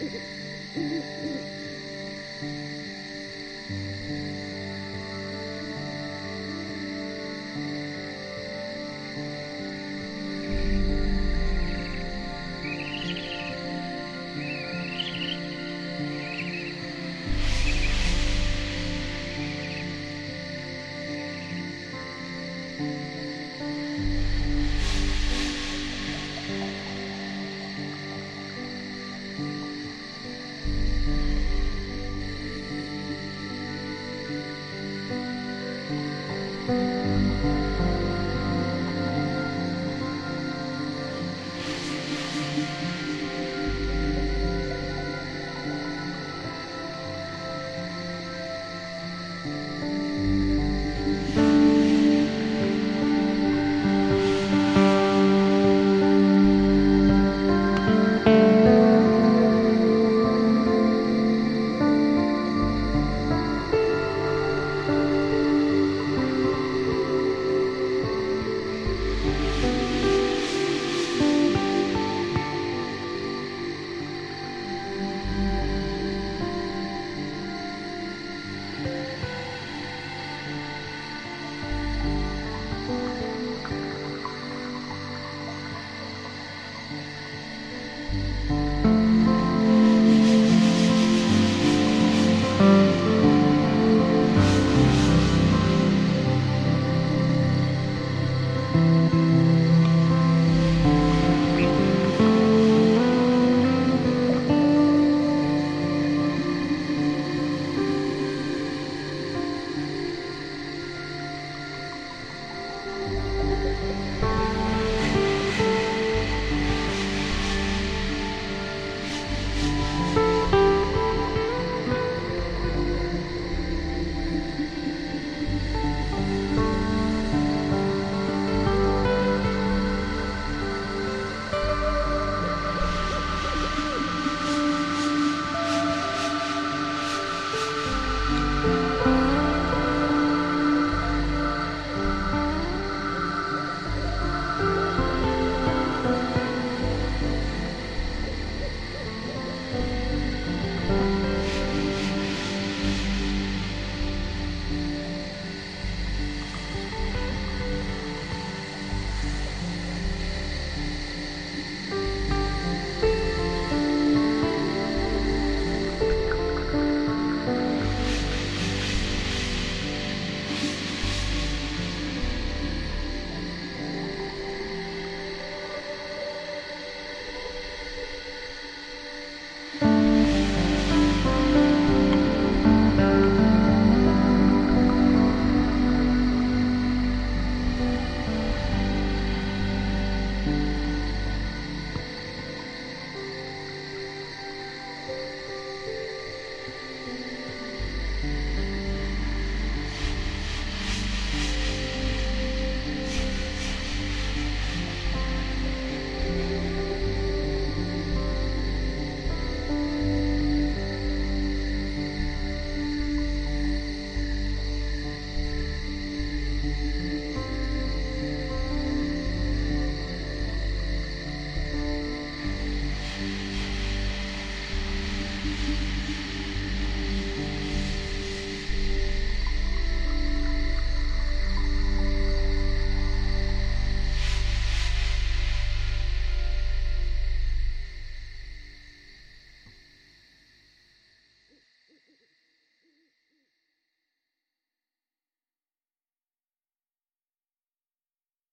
うん。Bye. you